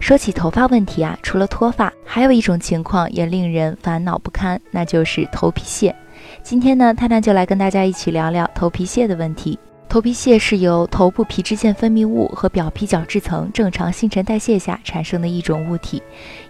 说起头发问题啊，除了脱发，还有一种情况也令人烦恼不堪，那就是头皮屑。今天呢，探探就来跟大家一起聊聊头皮屑的问题。头皮屑是由头部皮脂腺分泌物和表皮角质层正常新陈代谢下产生的一种物体。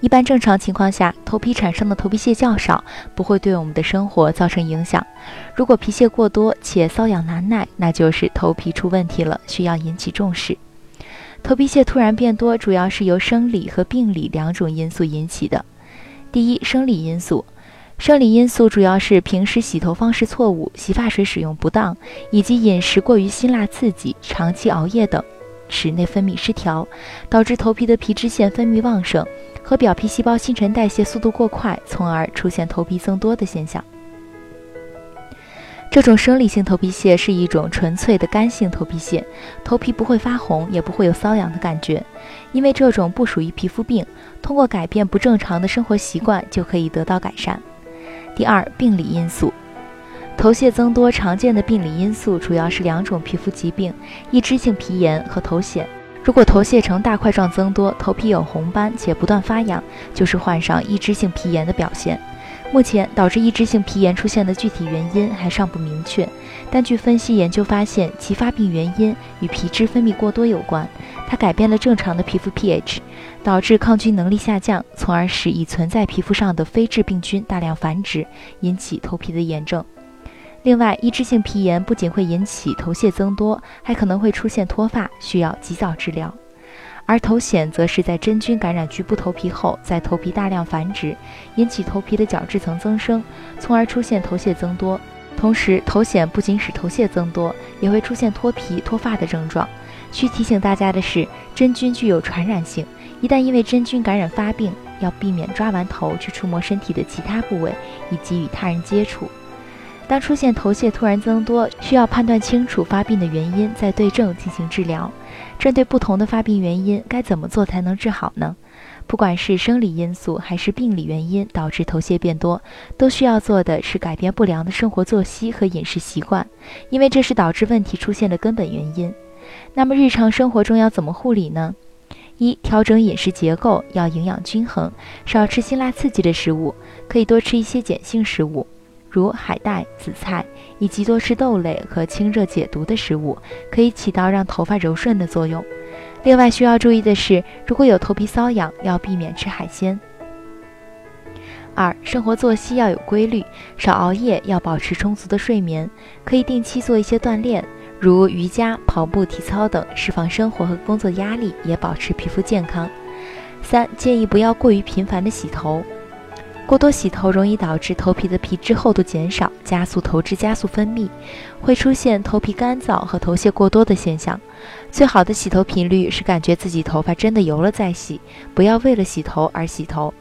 一般正常情况下，头皮产生的头皮屑较少，不会对我们的生活造成影响。如果皮屑过多且瘙痒难耐，那就是头皮出问题了，需要引起重视。头皮屑突然变多，主要是由生理和病理两种因素引起的。第一，生理因素。生理因素主要是平时洗头方式错误、洗发水使用不当，以及饮食过于辛辣刺激、长期熬夜等，使内分泌失调，导致头皮的皮脂腺分泌旺盛和表皮细胞新陈代谢速度过快，从而出现头皮增多的现象。这种生理性头皮屑是一种纯粹的干性头皮屑，头皮不会发红，也不会有瘙痒的感觉，因为这种不属于皮肤病，通过改变不正常的生活习惯就可以得到改善。第二，病理因素，头屑增多常见的病理因素主要是两种皮肤疾病：异脂性皮炎和头癣。如果头屑呈大块状增多，头皮有红斑且不断发痒，就是患上异脂性皮炎的表现。目前，导致异脂性皮炎出现的具体原因还尚不明确，但据分析研究发现，其发病原因与皮脂分泌过多有关。它改变了正常的皮肤 pH，导致抗菌能力下降，从而使已存在皮肤上的非致病菌大量繁殖，引起头皮的炎症。另外，异脂性皮炎不仅会引起头屑增多，还可能会出现脱发，需要及早治疗。而头癣则是在真菌感染局部头皮后，在头皮大量繁殖，引起头皮的角质层增生，从而出现头屑增多。同时，头癣不仅使头屑增多，也会出现脱皮、脱发的症状。需提醒大家的是，真菌具有传染性，一旦因为真菌感染发病，要避免抓完头去触摸身体的其他部位，以及与他人接触。当出现头屑突然增多，需要判断清楚发病的原因，再对症进行治疗。针对不同的发病原因，该怎么做才能治好呢？不管是生理因素还是病理原因导致头屑变多，都需要做的是改变不良的生活作息和饮食习惯，因为这是导致问题出现的根本原因。那么日常生活中要怎么护理呢？一、调整饮食结构，要营养均衡，少吃辛辣刺激的食物，可以多吃一些碱性食物，如海带、紫菜，以及多吃豆类和清热解毒的食物，可以起到让头发柔顺的作用。另外需要注意的是，如果有头皮瘙痒，要避免吃海鲜。二、生活作息要有规律，少熬夜，要保持充足的睡眠，可以定期做一些锻炼。如瑜伽、跑步、体操等，释放生活和工作压力，也保持皮肤健康。三、建议不要过于频繁的洗头，过多洗头容易导致头皮的皮脂厚度减少，加速头脂加速分泌，会出现头皮干燥和头屑过多的现象。最好的洗头频率是感觉自己头发真的油了再洗，不要为了洗头而洗头。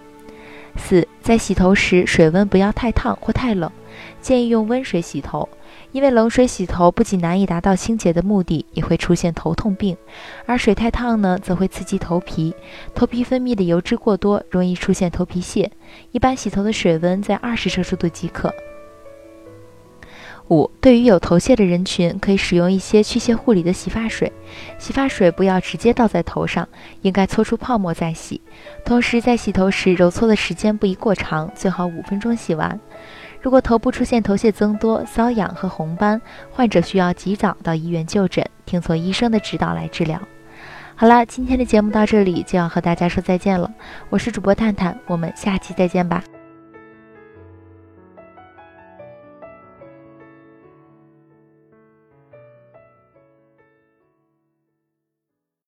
四、在洗头时水温不要太烫或太冷，建议用温水洗头。因为冷水洗头不仅难以达到清洁的目的，也会出现头痛病；而水太烫呢，则会刺激头皮，头皮分泌的油脂过多，容易出现头皮屑。一般洗头的水温在二十摄氏度即可。五、对于有头屑的人群，可以使用一些去屑护理的洗发水。洗发水不要直接倒在头上，应该搓出泡沫再洗。同时，在洗头时揉搓的时间不宜过长，最好五分钟洗完。如果头部出现头屑增多、瘙痒和红斑，患者需要及早到医院就诊，听从医生的指导来治疗。好了，今天的节目到这里就要和大家说再见了，我是主播探探，我们下期再见吧。